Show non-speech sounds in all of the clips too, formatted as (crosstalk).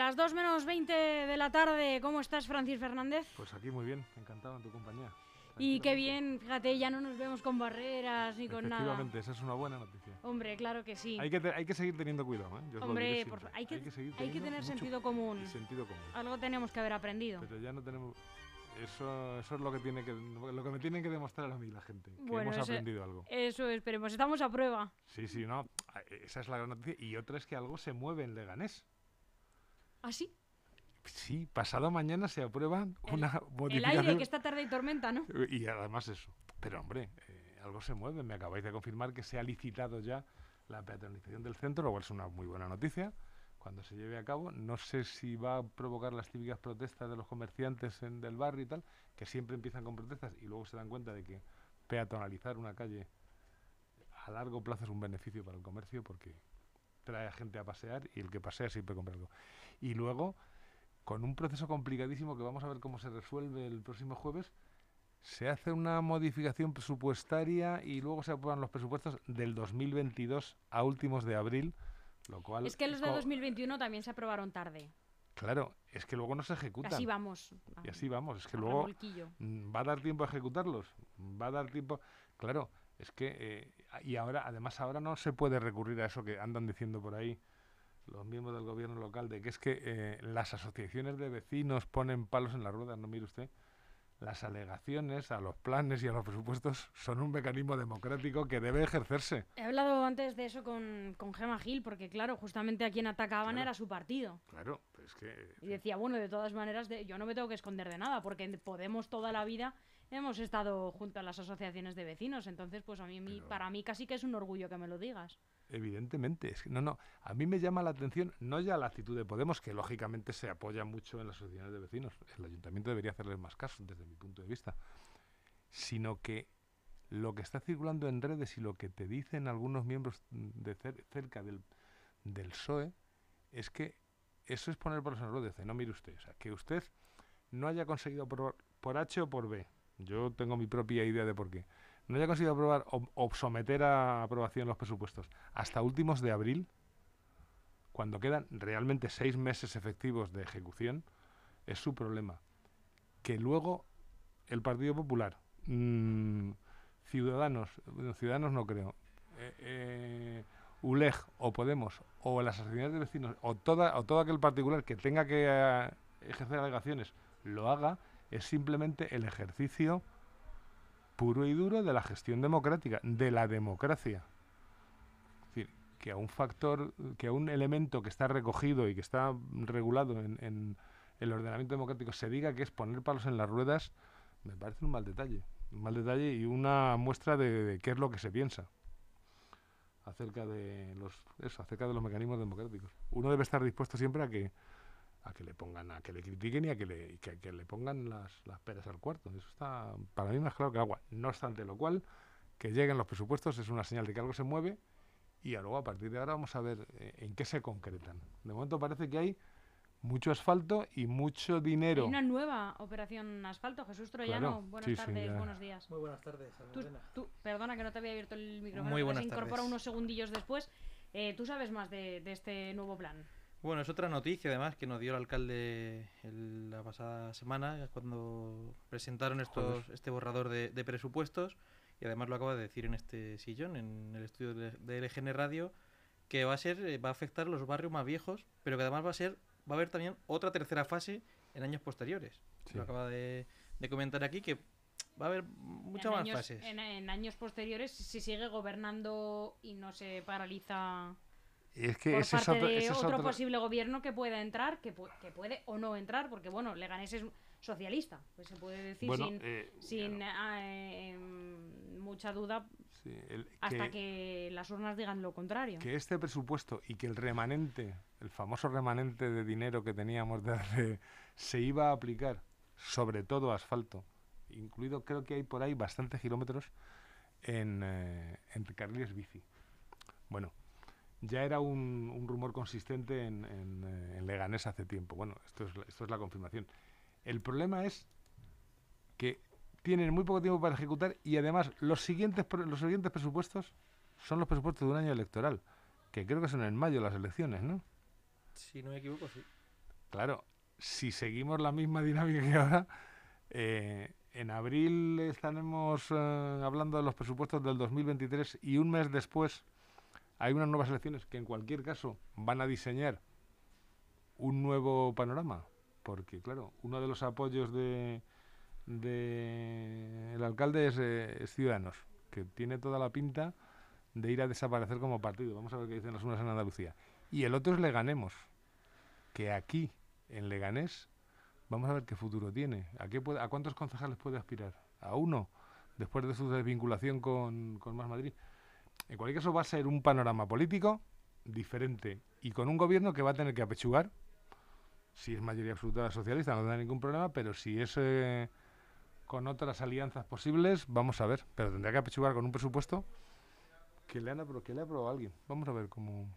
Las 2 menos 20 de la tarde, ¿cómo estás, Francis Fernández? Pues aquí muy bien, encantado en tu compañía. Y qué bien, fíjate, ya no nos vemos con barreras ni con nada. Efectivamente, esa es una buena noticia. Hombre, claro que sí. Hay que, te- hay que seguir teniendo cuidado, ¿eh? Yo Hombre, por hay que, seguir hay que tener sentido común. Sentido común. Algo tenemos que haber aprendido. Pero ya no tenemos... Eso, eso es lo que, tiene que, lo que me tienen que demostrar a mí la gente, que Bueno, hemos aprendido algo. Eso esperemos, estamos a prueba. Sí, sí, no. Esa es la gran noticia. Y otra es que algo se mueve en Leganés. ¿Ah, sí? Sí, pasado mañana se aprueba El- una El modificación. aire, que esta tarde hay tormenta, ¿no? Y además eso. Pero hombre, eh, algo se mueve. Me acabáis de confirmar que se ha licitado ya la peatonalización del centro, lo cual es una muy buena noticia. Cuando se lleve a cabo, no sé si va a provocar las típicas protestas de los comerciantes en, del barrio y tal, que siempre empiezan con protestas y luego se dan cuenta de que peatonalizar una calle a largo plazo es un beneficio para el comercio porque trae a gente a pasear y el que pasea siempre compra algo. Y luego, con un proceso complicadísimo que vamos a ver cómo se resuelve el próximo jueves, se hace una modificación presupuestaria y luego se aprueban los presupuestos del 2022 a últimos de abril, lo cual... Es que los de co- 2021 también se aprobaron tarde. Claro, es que luego no se ejecutan. Así vamos. Y así vamos, es que luego... Mm, ¿Va a dar tiempo a ejecutarlos? ¿Va a dar tiempo? Claro, es que... eh, y ahora, además, ahora no se puede recurrir a eso que andan diciendo por ahí los miembros del gobierno local, de que es que eh, las asociaciones de vecinos ponen palos en las ruedas, no mire usted. Las alegaciones a los planes y a los presupuestos son un mecanismo democrático que debe ejercerse. He hablado antes de eso con, con Gema Gil, porque claro, justamente a quien atacaban Claro. era su partido. Claro, pero es que... Y decía, bueno, de todas maneras, de- yo no me tengo que esconder de nada, porque Podemos toda la vida hemos estado junto a las asociaciones de vecinos. Entonces, pues a mí, Pero- para mí casi que es un orgullo que me lo digas. Evidentemente, es que no, no. A mí me llama la atención, no ya la actitud de Podemos, que lógicamente se apoya mucho en las asociaciones de vecinos. El ayuntamiento debería hacerles más caso, desde mi punto de vista. Sino que lo que está circulando en redes y lo que te dicen algunos miembros de cer- cerca del, del PSOE es que eso es poner la rueda. Dice, no mire usted, o sea, que usted no haya conseguido aprobar por H o por B. Yo tengo mi propia idea de por qué. No haya conseguido aprobar o, someter a aprobación los presupuestos hasta últimos de abril, cuando quedan realmente seis meses efectivos de ejecución, es su problema. Que luego el Partido Popular, mm, Ciudadanos, Ciudadanos no creo, eh, eh, ULEG o Podemos o las asociaciones de vecinos o, toda, o todo aquel particular que tenga que eh, ejercer alegaciones lo haga, es simplemente el ejercicio puro y duro de la gestión democrática, de la democracia. Es decir, que a un factor, que a un elemento que está recogido y que está regulado en, en el ordenamiento democrático se diga que es poner palos en las ruedas, me parece un mal detalle. Un mal detalle y una muestra de, de qué es lo que se piensa acerca de los eso, acerca de los mecanismos democráticos. Uno debe estar dispuesto siempre a que a que le pongan, a que le critiquen y a que le, y que, que le pongan las, las peras al cuarto. Eso está para mí más claro que el agua. No obstante lo cual, que lleguen los presupuestos es una señal de que algo se mueve y a luego a partir de ahora vamos a ver eh, en qué se concretan. De momento parece que hay mucho asfalto y mucho dinero. Hay una nueva operación asfalto. Jesús Troyano, Claro, buenas sí, tardes, buenos días. Muy buenas tardes, Tú, perdona que no te había abierto el micrófono, Muy buenas se incorpora tardes. unos segundillos después. Eh, ¿Tú sabes más de, de este nuevo plan? Bueno, es otra noticia además que nos dio el alcalde el- la pasada semana cuando presentaron estos, este borrador de, de presupuestos y además lo acaba de decir en este sillón, en el estudio de, de LGN Radio, que va a ser eh, va a afectar a los barrios más viejos, pero que además va a ser va a haber también otra tercera fase en años posteriores. Sí. Lo acaba de, de comentar aquí que va a haber muchas más años, fases. En, en años posteriores, si sigue gobernando y no se paraliza es que por ese es parte otro- de ese es otro posible gobierno que pueda entrar, que, pu- que puede o no entrar, porque bueno, Leganés es socialista, pues se puede decir Bueno, sin, eh, sin claro, ah, eh, mucha duda sí, el- hasta que... las urnas digan lo contrario. que este presupuesto y que el remanente, el famoso remanente de dinero que teníamos de hace, se iba a aplicar sobre todo a asfalto, incluido creo que hay por ahí bastantes kilómetros en, eh, en carriles bici. Bueno, ya era un, un rumor consistente en, en, eh, en Leganés hace tiempo. Bueno, esto es, la- esto es la confirmación. El problema es que tienen muy poco tiempo para ejecutar y además los siguientes, los siguientes presupuestos son los presupuestos de un año electoral, que creo que son en mayo las elecciones, ¿no? Si no me equivoco, sí. Claro, si seguimos la misma dinámica que ahora, eh, en abril estaremos eh, hablando de los presupuestos del 2023 y un mes después hay unas nuevas elecciones que en cualquier caso van a diseñar un nuevo panorama. Porque, claro, uno de los apoyos de, de el alcalde es, eh, Ciudadanos, que tiene toda la pinta de ir a desaparecer como partido. Vamos a ver qué dicen las unas en Andalucía. Y el otro es Leganemos, que aquí, en Leganés, vamos a ver qué futuro tiene. ¿A, qué a cuántos concejales puede aspirar? ¿A uno? Después de su desvinculación con, con Más Madrid. En cualquier caso, va a ser un panorama político diferente y con un gobierno que va a tener que apechugar. Si es mayoría absoluta socialista, no tendrá ningún problema, pero si es eh, con otras alianzas posibles, vamos a ver. Pero tendrá que apechugar con un presupuesto que le han que le ha aprobado alguien. Vamos a ver cómo.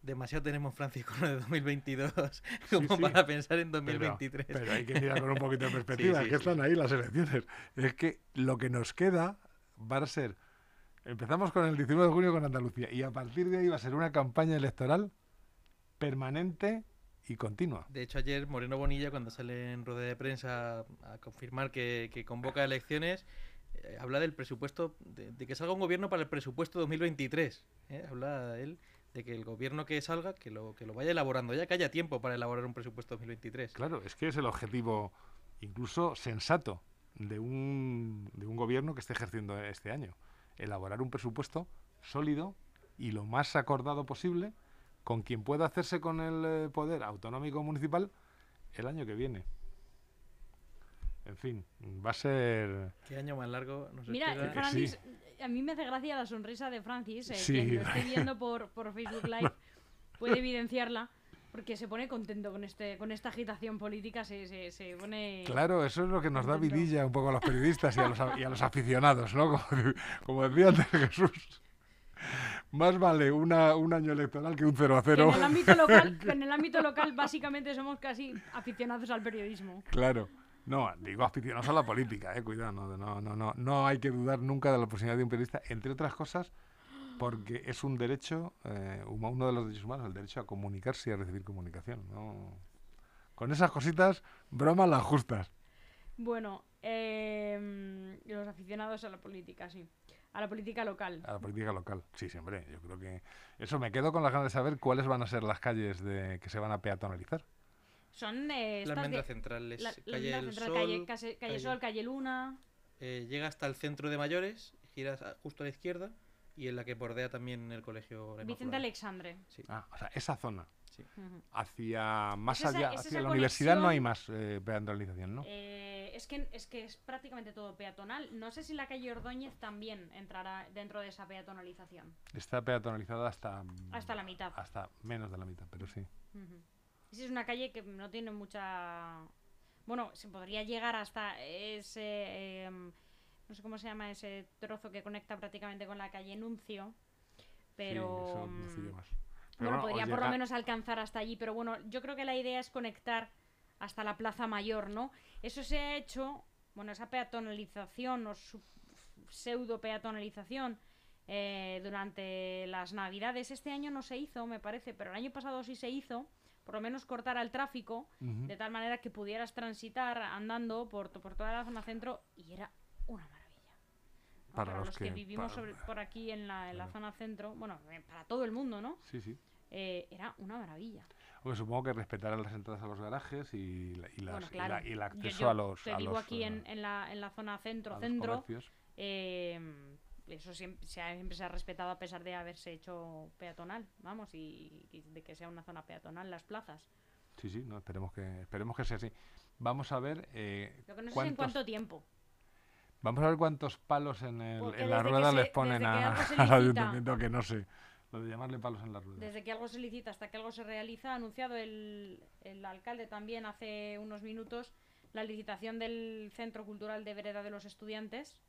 Demasiado tenemos Francisco lo de 2022 (laughs) como sí. para pensar en Pero- 2023. Pero, hay que mirar con un poquito de (laughs) perspectiva, Sí, sí, que sí. están ahí las elecciones. Es que lo que nos queda va a ser. Empezamos con el 19 de junio con Andalucía y a partir de ahí va a ser una campaña electoral permanente y continua. De hecho, ayer Moreno Bonilla, cuando sale en rueda de prensa a confirmar que, que convoca elecciones, eh, habla del presupuesto, de, de que salga un gobierno para el presupuesto 2023. ¿eh? Habla él de que el gobierno que salga, que lo, que lo vaya elaborando ya, que haya tiempo para elaborar un presupuesto 2023. Claro, es que es el objetivo incluso sensato de un, de un gobierno que esté ejerciendo este año. Elaborar un presupuesto sólido y lo más acordado posible con quien pueda hacerse con el eh, poder autonómico municipal el año que viene. En fin, va a ser... ¿Qué año más largo nos Mira, espera? Fra- Francis, a mí me hace gracia la sonrisa de Francis, eh, Sí. quien lo esté (laughs) viendo por, por Facebook Live puede evidenciarla, porque se pone contento con este con esta agitación política, se, se, se pone... Claro, eso es lo que nos da vidilla un poco a los periodistas y a los, y a los aficionados, ¿no? Como, como decía antes Jesús. Más vale una, un año electoral que un 0 a Que 0. en el ámbito local, (laughs) en el ámbito local básicamente somos casi aficionados al periodismo. Claro. No, digo aficionados a la política, eh, cuidado, no, no, no, no, no hay que dudar nunca de la posibilidad de un periodista, entre otras cosas, porque es un derecho, eh, uno de los derechos humanos, el derecho a comunicarse y a recibir comunicación. ¿no? Con esas cositas, bromas las justas. Bueno, eh, los aficionados a la política, sí. A la política local. A la política local. Sí, siempre. Yo creo que eso me quedo con las ganas de saber cuáles van a ser las calles de que se van a peatonalizar. Son eh, La almendra de- central es la- calle central, Sol, calle, case- calle calle- Sol, calle Luna. eh, llega hasta el centro de mayores, giras justo a la izquierda y en la que bordea también el colegio La Vicente. Alexandre. Sí. Ah, o sea, esa zona. Ujú. Hacia más Es esa- allá, es hacia la universidad no hay más eh, peatonalización, ¿no? Eh, es, que, es que es prácticamente todo peatonal. No sé si la calle Ordóñez también entrará dentro de esa peatonalización. Está peatonalizada hasta... Hasta la mitad. Hasta menos de la mitad, pero sí. Esa es una calle que no tiene mucha... Bueno, se podría llegar hasta ese... em, no sé cómo se llama ese trozo que conecta prácticamente con la calle Nuncio. Pero... Sí, eso mm, más. Pero Bueno, bueno, podría por lo menos alcanzar hasta allí, pero bueno, yo creo que la idea es conectar hasta la Plaza Mayor, ¿no? Eso se ha hecho, bueno, esa peatonalización o su- pseudo peatonalización eh, durante las Navidades. Este año no se hizo, me parece, pero el año pasado sí se hizo, por lo menos cortar al tráfico, de tal manera que pudieras transitar andando por, por toda la zona centro y era una maravilla. ¿No? Para Para, los los que, que- vivimos sobre- por aquí en la, en la zona centro, bueno, eh, para todo el mundo, ¿no? Sí, sí. Eh, era una maravilla. Supongo que respetarán las entradas a los garajes y, la- y, las- bueno, y claro. la- y el acceso yo a los, que a los, aquí eh, en, en la, en la zona a centro, los centro, comercios. eh, eso siempre se, ha, siempre se ha respetado a pesar de haberse hecho peatonal, vamos, y, y de que sea una zona peatonal las plazas. Sí, sí, no, esperemos que esperemos que sea así. Vamos a ver eh, Lo que no sé es en cuántos, cuánto tiempo. Vamos a ver cuántos palos en, el, en la rueda se- les ponen a- (laughs) al ayuntamiento que no sé. Lo de llamarle palos en la rueda. Desde que algo se licita hasta que algo se realiza, ha anunciado el, el alcalde también hace unos minutos la licitación del Centro Cultural de Vereda de los Estudiantes.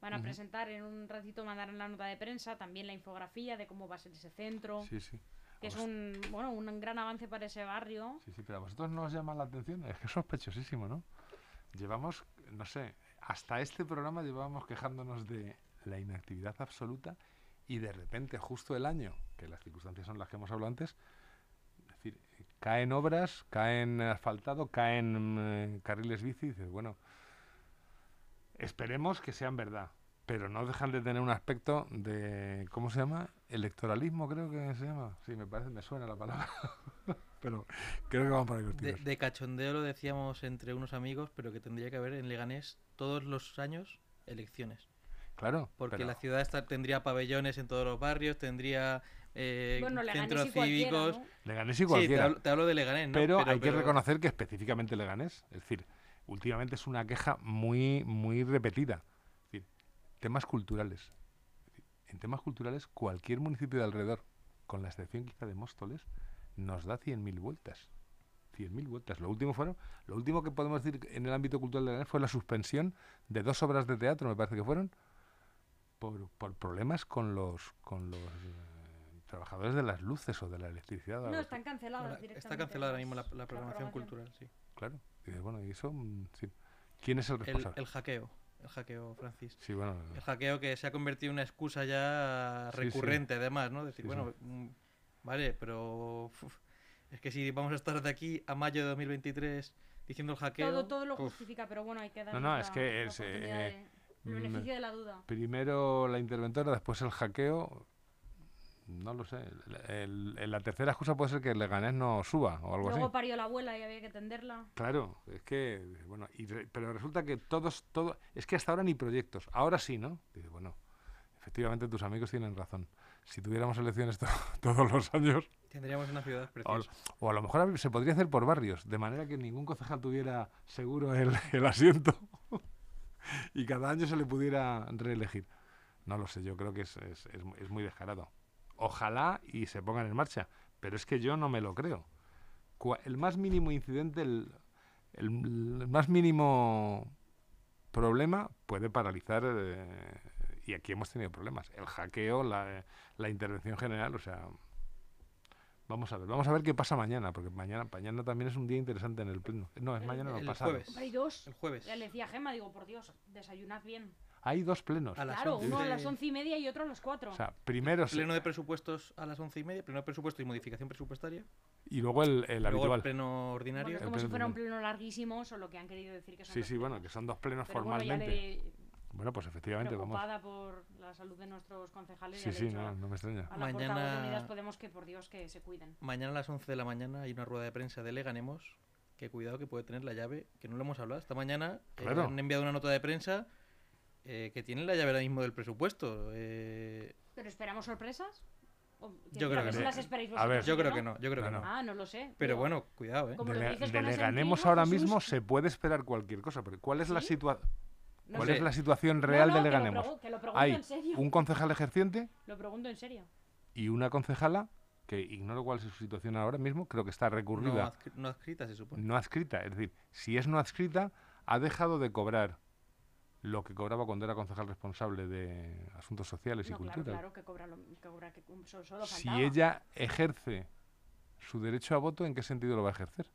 Van a presentar en un ratito, mandarán la nota de prensa, también la infografía de cómo va a ser ese centro, Sí, sí. que es un, bueno, un gran avance para ese barrio. Sí, sí, pero a vosotros no os llama la atención. Es que es sospechosísimo, ¿no? Llevamos, no sé, hasta este programa llevábamos quejándonos de la inactividad absoluta y de repente, justo el año, que las circunstancias son las que hemos hablado antes, es decir, caen obras, caen asfaltado, caen eh, carriles bici. Y dices, bueno, esperemos que sean verdad, pero no dejan de tener un aspecto de, ¿cómo se llama? Electoralismo, creo que se llama. Sí, me parece, me suena la palabra. (laughs) pero creo que ahí los De, de cachondeo lo decíamos entre unos amigos, pero que tendría que haber en Leganés todos los años elecciones. Claro, Porque pero- la ciudad esta tendría pabellones en todos los barrios, tendría eh, Bueno, Leganés centros cívicos. ¿no? Leganés y Sí, te cualquiera. hablo, te hablo de Leganés, ¿no? pero, hay que reconocer que específicamente Leganés, es decir, últimamente es una queja muy, muy repetida. Temas culturales. En temas culturales, cualquier municipio de alrededor, con la excepción quizá de Móstoles, nos da 100.000 vueltas. 100.000 vueltas. Lo último fueron, lo último que podemos decir en el ámbito cultural de Leganés fue la suspensión de dos obras de teatro, me parece que fueron, por, por problemas con los, con los eh, trabajadores de las luces o de la electricidad. No, están canceladas Bueno, directamente. está cancelada ahora mismo la, la programación cultural, sí. Claro. Y bueno, y eso, mm, sí. ¿Quién es el El, responsable? el hackeo, el hackeo, Francis. Sí, bueno, El hackeo que se ha convertido en una excusa ya Sí, sí. recurrente, además, ¿no? Decir, Sí, bueno, mm, vale, pero uf, es que si vamos a estar de aquí a mayo de 2023 diciendo el hackeo... Todo, todo lo uf, justifica, pero bueno, hay que dar No, no, la, es que es, eh, de- el mm, beneficio de la duda. primero la interventora, después el hackeo. No lo sé. El- el- el- la tercera excusa puede ser que el Leganés no suba o algo Luego así. parió la abuela y había que tenderla. Claro, es que, bueno, y re- pero resulta que todos, todo, es que hasta ahora ni proyectos. Ahora sí, ¿no? Dice, bueno, efectivamente tus amigos tienen razón. Si tuviéramos elecciones (laughs) to- todos los años, Tendríamos una ciudad O, preciosa. o a lo mejor se podría hacer por barrios, de manera que ningún concejal tuviera seguro el, el asiento (laughs) y cada año se le pudiera reelegir. No lo sé, yo creo que es, es- es es muy descarado. Ojalá y se pongan en marcha, pero es que yo no me lo creo. El más mínimo incidente, el, el más mínimo problema puede paralizar, eh, y aquí hemos tenido problemas. El hackeo, la, la intervención general, o sea, Vamos a ver, vamos a ver qué pasa mañana, porque mañana, mañana también es un día interesante en el pleno. No, es El- mañana no, el pasado. jueves. Hay dos. El jueves. Ya le decía a Gema, digo, por Dios, desayunad bien. Hay dos plenos. A las Claro, uno a 11. las once y media y otro a las cuatro. O sea, primero se- Pleno de presupuestos a las once y media, pleno de presupuesto y modificación presupuestaria. y luego el, el luego habitual. el pleno Bueno, ordinario. es El como si fuera un pleno larguísimo, solo que han querido decir que son Sí, dos sí, bueno, plenos. que son dos plenos Pero bueno, ya formalmente. le Bueno, pues efectivamente, vamos. preocupada por la salud de nuestros concejales. Sí, sí, no, no me extraña. A la Mañana- de Unidas Podemos que, por Dios, que se cuiden. Mañana a las 11 de la mañana hay una rueda de prensa de Leganemos. Que cuidado que puede tener la llave, que no lo hemos hablado. Esta mañana eh, Claro. han enviado una nota de prensa eh, que tiene la llave ahora mismo del presupuesto. eh, ¿Pero esperamos sorpresas? O- Yo creo que no. las esperáis A ver, yo creo que no, yo creo No, que no. no. Ah, no lo sé. Pero bueno, cuidado, ¿eh? Como ese deleganemos empeño, ahora Jesús. mismo, se puede esperar cualquier cosa. Pero ¿cuál es la situación? no ¿Cuál sé. es la situación No, real no, de que lo Leganemos? pregu- Que lo pregunto Hay en serio. un concejal ejerciente Lo pregunto en serio. y una concejala que ignoro cuál es su situación ahora mismo, creo que está No, recurrida. adscri- no adscrita, se supone. no adscrita. Es decir, si es no adscrita, ha dejado de cobrar lo que cobraba cuando era concejal responsable de asuntos sociales y No, cultura. claro, que cobra, lo, que cobra que solo, solo Si ella ejerce su derecho a voto, ¿en qué sentido lo va a ejercer?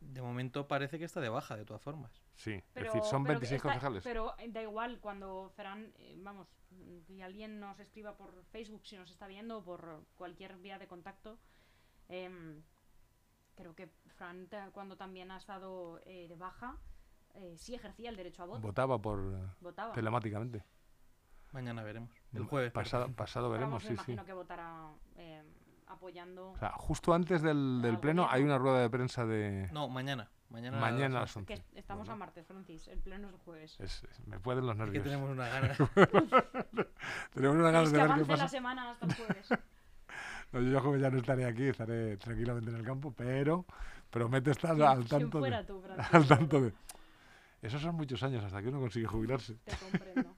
De momento parece que está de baja, de todas formas. Sí, Pero- es decir, son pero 26 está- concejales. Pero da igual, cuando Ferran, eh, vamos, que alguien nos escriba por Facebook si nos está viendo o por cualquier vía de contacto, em, creo que Fran, cuando también ha estado eh, de baja, eh, sí ejercía el derecho a voto, Votaba por eh, votaba. telemáticamente. Mañana veremos. El jueves. Pasado, perdón. pasado veremos, vamos, me sí, sí. imagino que votará em, apoyando. O sea, justo antes del, del Al pleno hay una rueda de prensa de... No, mañana. Mañana, Mañana a las las que 11. est- estamos Bueno, a martes, Francis, el pleno es el jueves. es- es- me pueden los Es que nervios. tenemos una gana. (laughs) Tenemos una ganas Es de que ver qué avance la pasa. semana hasta el jueves. (laughs) No, yo joven ya no estaré aquí, estaré tranquilamente en el campo, pero prometo estar ¿Quién- al tanto, fuera de, tú, Francis? (laughs) al tanto de... Esos son muchos años hasta que uno consigue jubilarse. Te comprendo.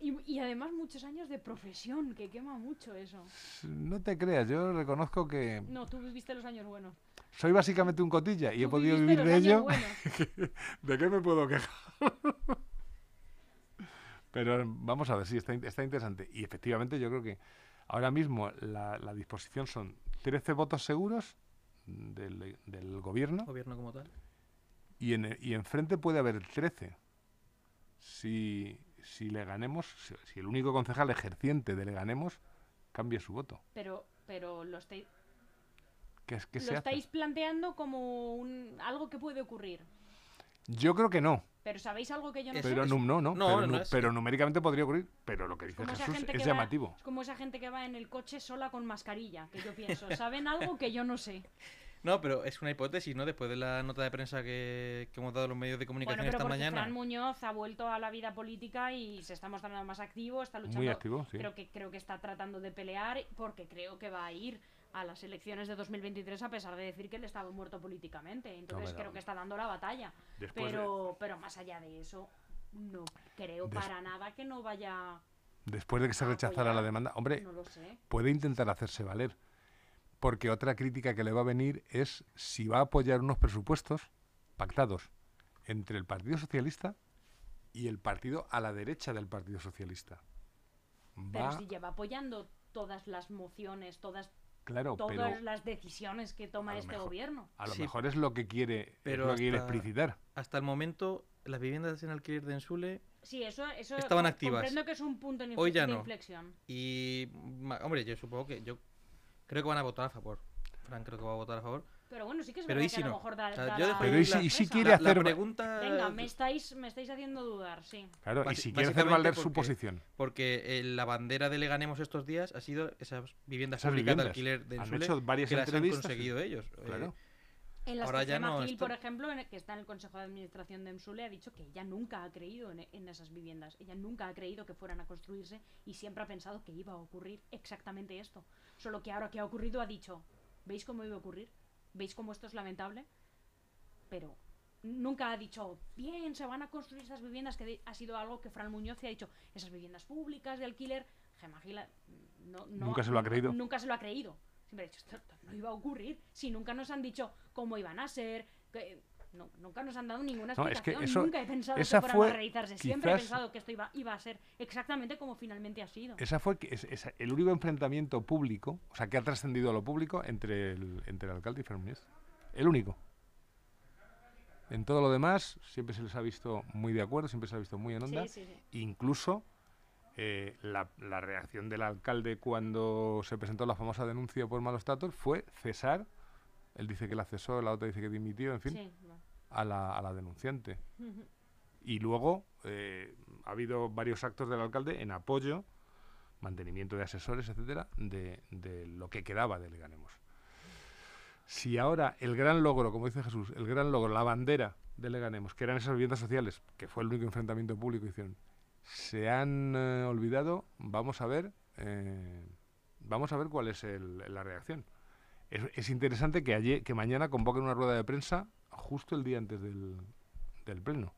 Y, y además muchos años de profesión, que quema mucho eso. No te creas, yo reconozco que No, tú viviste los años buenos. soy básicamente un cotilla y he podido vivir los de años ello. buenos. (laughs) ¿De qué me puedo quejar? Pero vamos a ver, sí, está, está interesante. Y efectivamente yo creo que ahora mismo la, la disposición son 13 votos seguros del, del gobierno Gobierno como tal. Y, en, y enfrente puede haber 13. Si, si le ganemos, si, si el único concejal ejerciente de le ganemos cambia su voto. Pero, pero los te- ¿Qué, es- qué lo se hace? estáis planteando como un, algo que puede ocurrir. Yo creo que no. Pero ¿sabéis algo que yo no Eso sé? Pero es- no, no, no, no, pero, no es- pero numéricamente podría ocurrir. Pero lo que dice esa Jesús es va- llamativo. Es como esa gente que va en el coche sola con mascarilla, que yo pienso. ¿Saben algo que yo no sé? No, pero es una hipótesis, ¿no? Después de la nota de prensa que, que hemos dado los medios de comunicación Bueno, pero esta porque mañana. Fran Muñoz ha vuelto a la vida política y se está mostrando más activo, está luchando. Muy activo, sí. Creo que creo que está tratando de pelear porque creo que va a ir a las elecciones de 2023 a pesar de decir que él estaba muerto políticamente. Entonces creo que está dando la batalla. Después de- Pero pero más allá de eso no creo Des- para nada que no vaya Después de que se a rechazara la demanda, hombre, no lo sé. puede intentar hacerse valer. Porque otra crítica que le va a venir es si va a apoyar unos presupuestos pactados entre el Partido Socialista y el partido a la derecha del Partido Socialista. Pero si lleva apoyando todas las mociones, todas claro, todas pero las decisiones que toma este mejor- gobierno. a lo Sí, mejor es lo que quiere, pero lo que quiere explicitar. Hasta el momento, las viviendas en alquiler de Ensule Sí, eso, eso Estaban activas. comprendo que es un punto de, Hoy infle- ya de no. inflexión. y... Hombre, yo supongo que... yo Creo que van a votar a favor. Fran creo que va a votar a favor. Pero bueno, sí que es Pero verdad ¿y que si a lo no? mejor da, O sea, da yo la Pero ¿y si- y si quiere La, hacer- la pregunta... Venga, me estáis, me estáis haciendo dudar, sí. Claro, y si quiere hacer valer su porque- posición. Porque eh, la bandera de Leganemos estos días ha sido esas viviendas Esas públicas viviendas. de alquiler de Han hecho varias que las han entrevistas, conseguido ellos. Eh, Claro. En las Ahora que ya no Gil, por ejemplo, que está en el Consejo de Administración de EMSULE, ha dicho que ella nunca ha creído en, en esas viviendas. Ella nunca ha creído que fueran a construirse y siempre ha pensado que iba a ocurrir exactamente esto. Solo que ahora que ha ocurrido ha dicho, ¿veis cómo iba a ocurrir? ¿Veis cómo esto es lamentable? Pero nunca ha dicho, bien, se van a construir esas viviendas, que ha sido algo que Fran Muñoz se ha dicho, esas viviendas públicas de alquiler, Gemma Gil no, no- Nunca se lo ha creído. Nunca se lo ha creído. Siempre ha dicho, esto, esto no iba a ocurrir. Si nunca nos han dicho cómo iban a ser, que- no, nunca nos han dado ninguna No, es que explicación. eso- nunca he pensado esa que fueran fue a realizarse. Siempre he pensado que esto iba, iba a ser exactamente como finalmente ha sido. Esa fue que- es- es el único enfrentamiento público, o sea, que ha trascendido a lo público entre el, entre el alcalde y Fernández. El único. En todo lo demás, siempre se les ha visto muy de acuerdo, siempre se ha visto muy en onda. Sí, sí, sí. Incluso eh, la, la reacción del alcalde cuando se presentó la famosa denuncia por malos tratos fue cesar. Él dice que la cesó, la otra dice que dimitió, en fin, Sí, a, la, a la denunciante. Y luego eh, ha habido varios actos del alcalde en apoyo, mantenimiento de asesores, etcétera, de, de lo que quedaba de Leganemos. Si ahora el gran logro, como dice Jesús, el gran logro, la bandera de Leganemos, que eran esas viviendas sociales, que fue el único enfrentamiento público que hicieron, se han eh, olvidado, vamos a ver, eh, vamos a ver cuál es el- la reacción. Es, es interesante que, ayer, que mañana convoquen una rueda de prensa justo el día antes del, del pleno.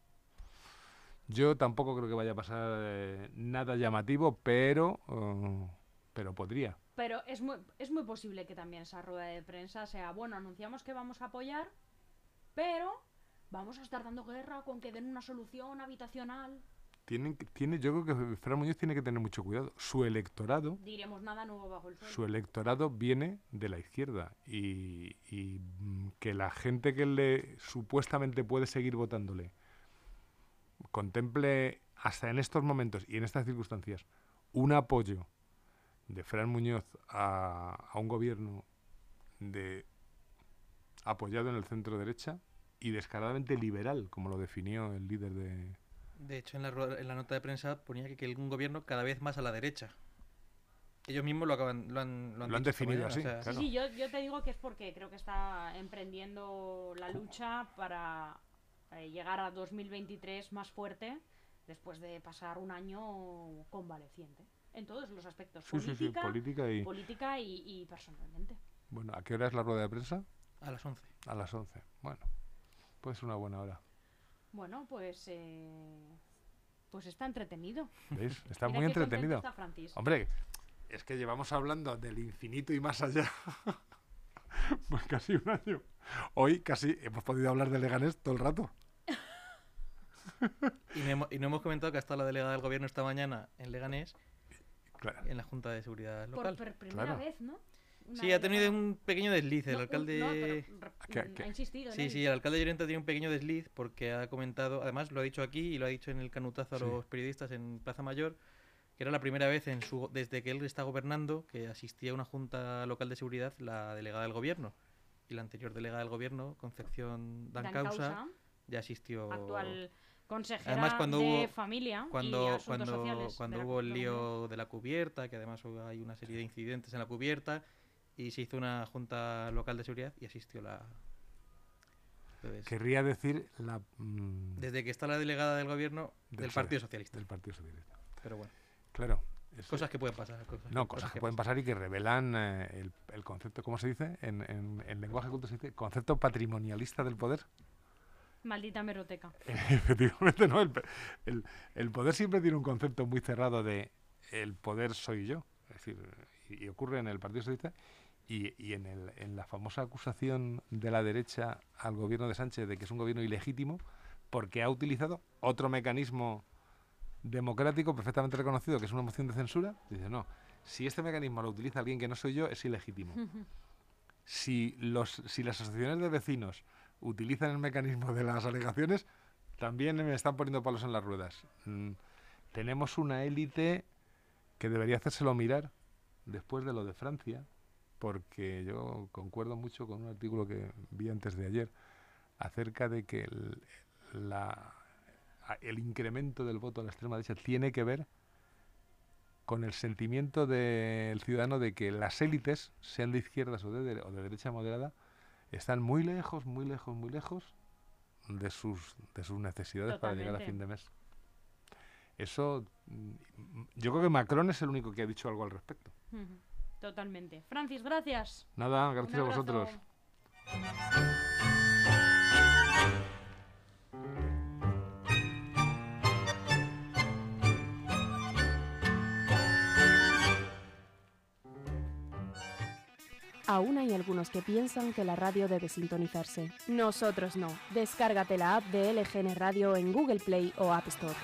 Yo tampoco creo que vaya a pasar eh, nada llamativo, pero, eh, pero podría. Pero es muy, es muy posible que también esa rueda de prensa sea, bueno, anunciamos que vamos a apoyar, pero vamos a estar dando guerra con que den una solución habitacional. Tienen, tiene, yo creo que Fran Muñoz tiene que tener mucho cuidado. Su electorado, Diremos nada nuevo bajo el sol. su electorado viene de la izquierda y, y, mm, que la gente que le supuestamente puede seguir votándole contemple hasta en estos momentos y en estas circunstancias un apoyo de Fran Muñoz a, a un gobierno de apoyado en el centro derecha y descaradamente liberal, como lo definió el líder de, De hecho, en la, en la nota de prensa ponía que, que un gobierno cada vez más a la derecha. Ellos mismos lo, acaban, lo han, lo han Lo definido mañana, así, o sea, claro. Sí, sí, yo, yo te digo que es porque creo que está emprendiendo la lucha para eh, llegar a 2023 más fuerte después de pasar un año convaleciente. En todos los aspectos. Sí, sí, sí, política, política y... política y, y personalmente. Bueno, ¿a qué hora es la rueda de prensa? A las 11. A las 11. Bueno, puede ser una buena hora. Bueno, pues... eh, pues está entretenido. ¿Veis? Está Mira muy qué contento entretenido. está Francis. Hombre, es que llevamos hablando del infinito y más allá. pues (laughs) casi un año. Hoy casi hemos podido hablar de Leganés todo el rato. (laughs) Y no, hemos, y no hemos comentado que ha estado la delegada del gobierno esta mañana en Leganés, Claro. en la Junta de Seguridad Por, Local. por primera Claro. vez, ¿no? Una Sí, ha tenido un pequeño desliz. El No, un- alcalde. no, pero ¿Qué- qué? ha insistido en Sí, él. sí, el alcalde de Llorente tiene un pequeño desliz porque ha comentado, además lo ha dicho aquí y lo ha dicho en el canutazo a Sí. los periodistas en Plaza Mayor, que era la primera vez en su, desde que él está gobernando que asistía a una junta local de seguridad la delegada del gobierno. y la anterior delegada del gobierno, Concepción Dan Dancausa, Causa, ya asistió. actual consejera Además, cuando de hubo- familia y Cuando, asuntos cuando, sociales cuando hubo el lío de la cubierta, que además hay una serie de incidentes en la cubierta, y se hizo una junta local de seguridad y asistió la. Entonces, Querría decir la... mm, desde que está la delegada del gobierno Del. Partido Socialista. del Partido Socialista. Pero bueno, Claro. es- cosas que pueden pasar. Cosas No, cosas que pueden pasar y que revelan eh, el, el concepto, ¿cómo se dice? En, en, en lenguaje culto se dice concepto patrimonialista del poder. Maldita meroteca. (laughs) Efectivamente, ¿no? El, pe- el- el poder siempre tiene un concepto muy cerrado de el poder soy yo. Es decir, y, y ocurre en el Partido Socialista y, y en, el- en la famosa acusación de la derecha al gobierno de Sánchez de que es un gobierno ilegítimo porque ha utilizado otro mecanismo democrático perfectamente reconocido, que es una moción de censura. Dice, no, si este mecanismo lo utiliza alguien que no soy yo, es ilegítimo. (laughs) Si, los, si las asociaciones de vecinos utilizan el mecanismo de las alegaciones, también me están poniendo palos en las ruedas. Mm, tenemos una élite que debería hacérselo mirar después de lo de Francia, porque yo concuerdo mucho con un artículo que vi antes de ayer acerca de que el, la- el incremento del voto a la extrema derecha tiene que ver con el sentimiento del ciudadano de que las élites, sean de izquierdas o de, o de derecha moderada, están muy lejos, muy lejos, muy lejos de sus, de sus necesidades para llegar a fin de mes. Eso, mm, yo creo que Macron es el único que ha dicho algo al respecto. Ujú, Totalmente. Francis, gracias. Nada, gracias a vosotros. Aún hay algunos que piensan que la radio debe sintonizarse. Nosotros no. Descárgate la app de LGN Radio en Google Play o App Store.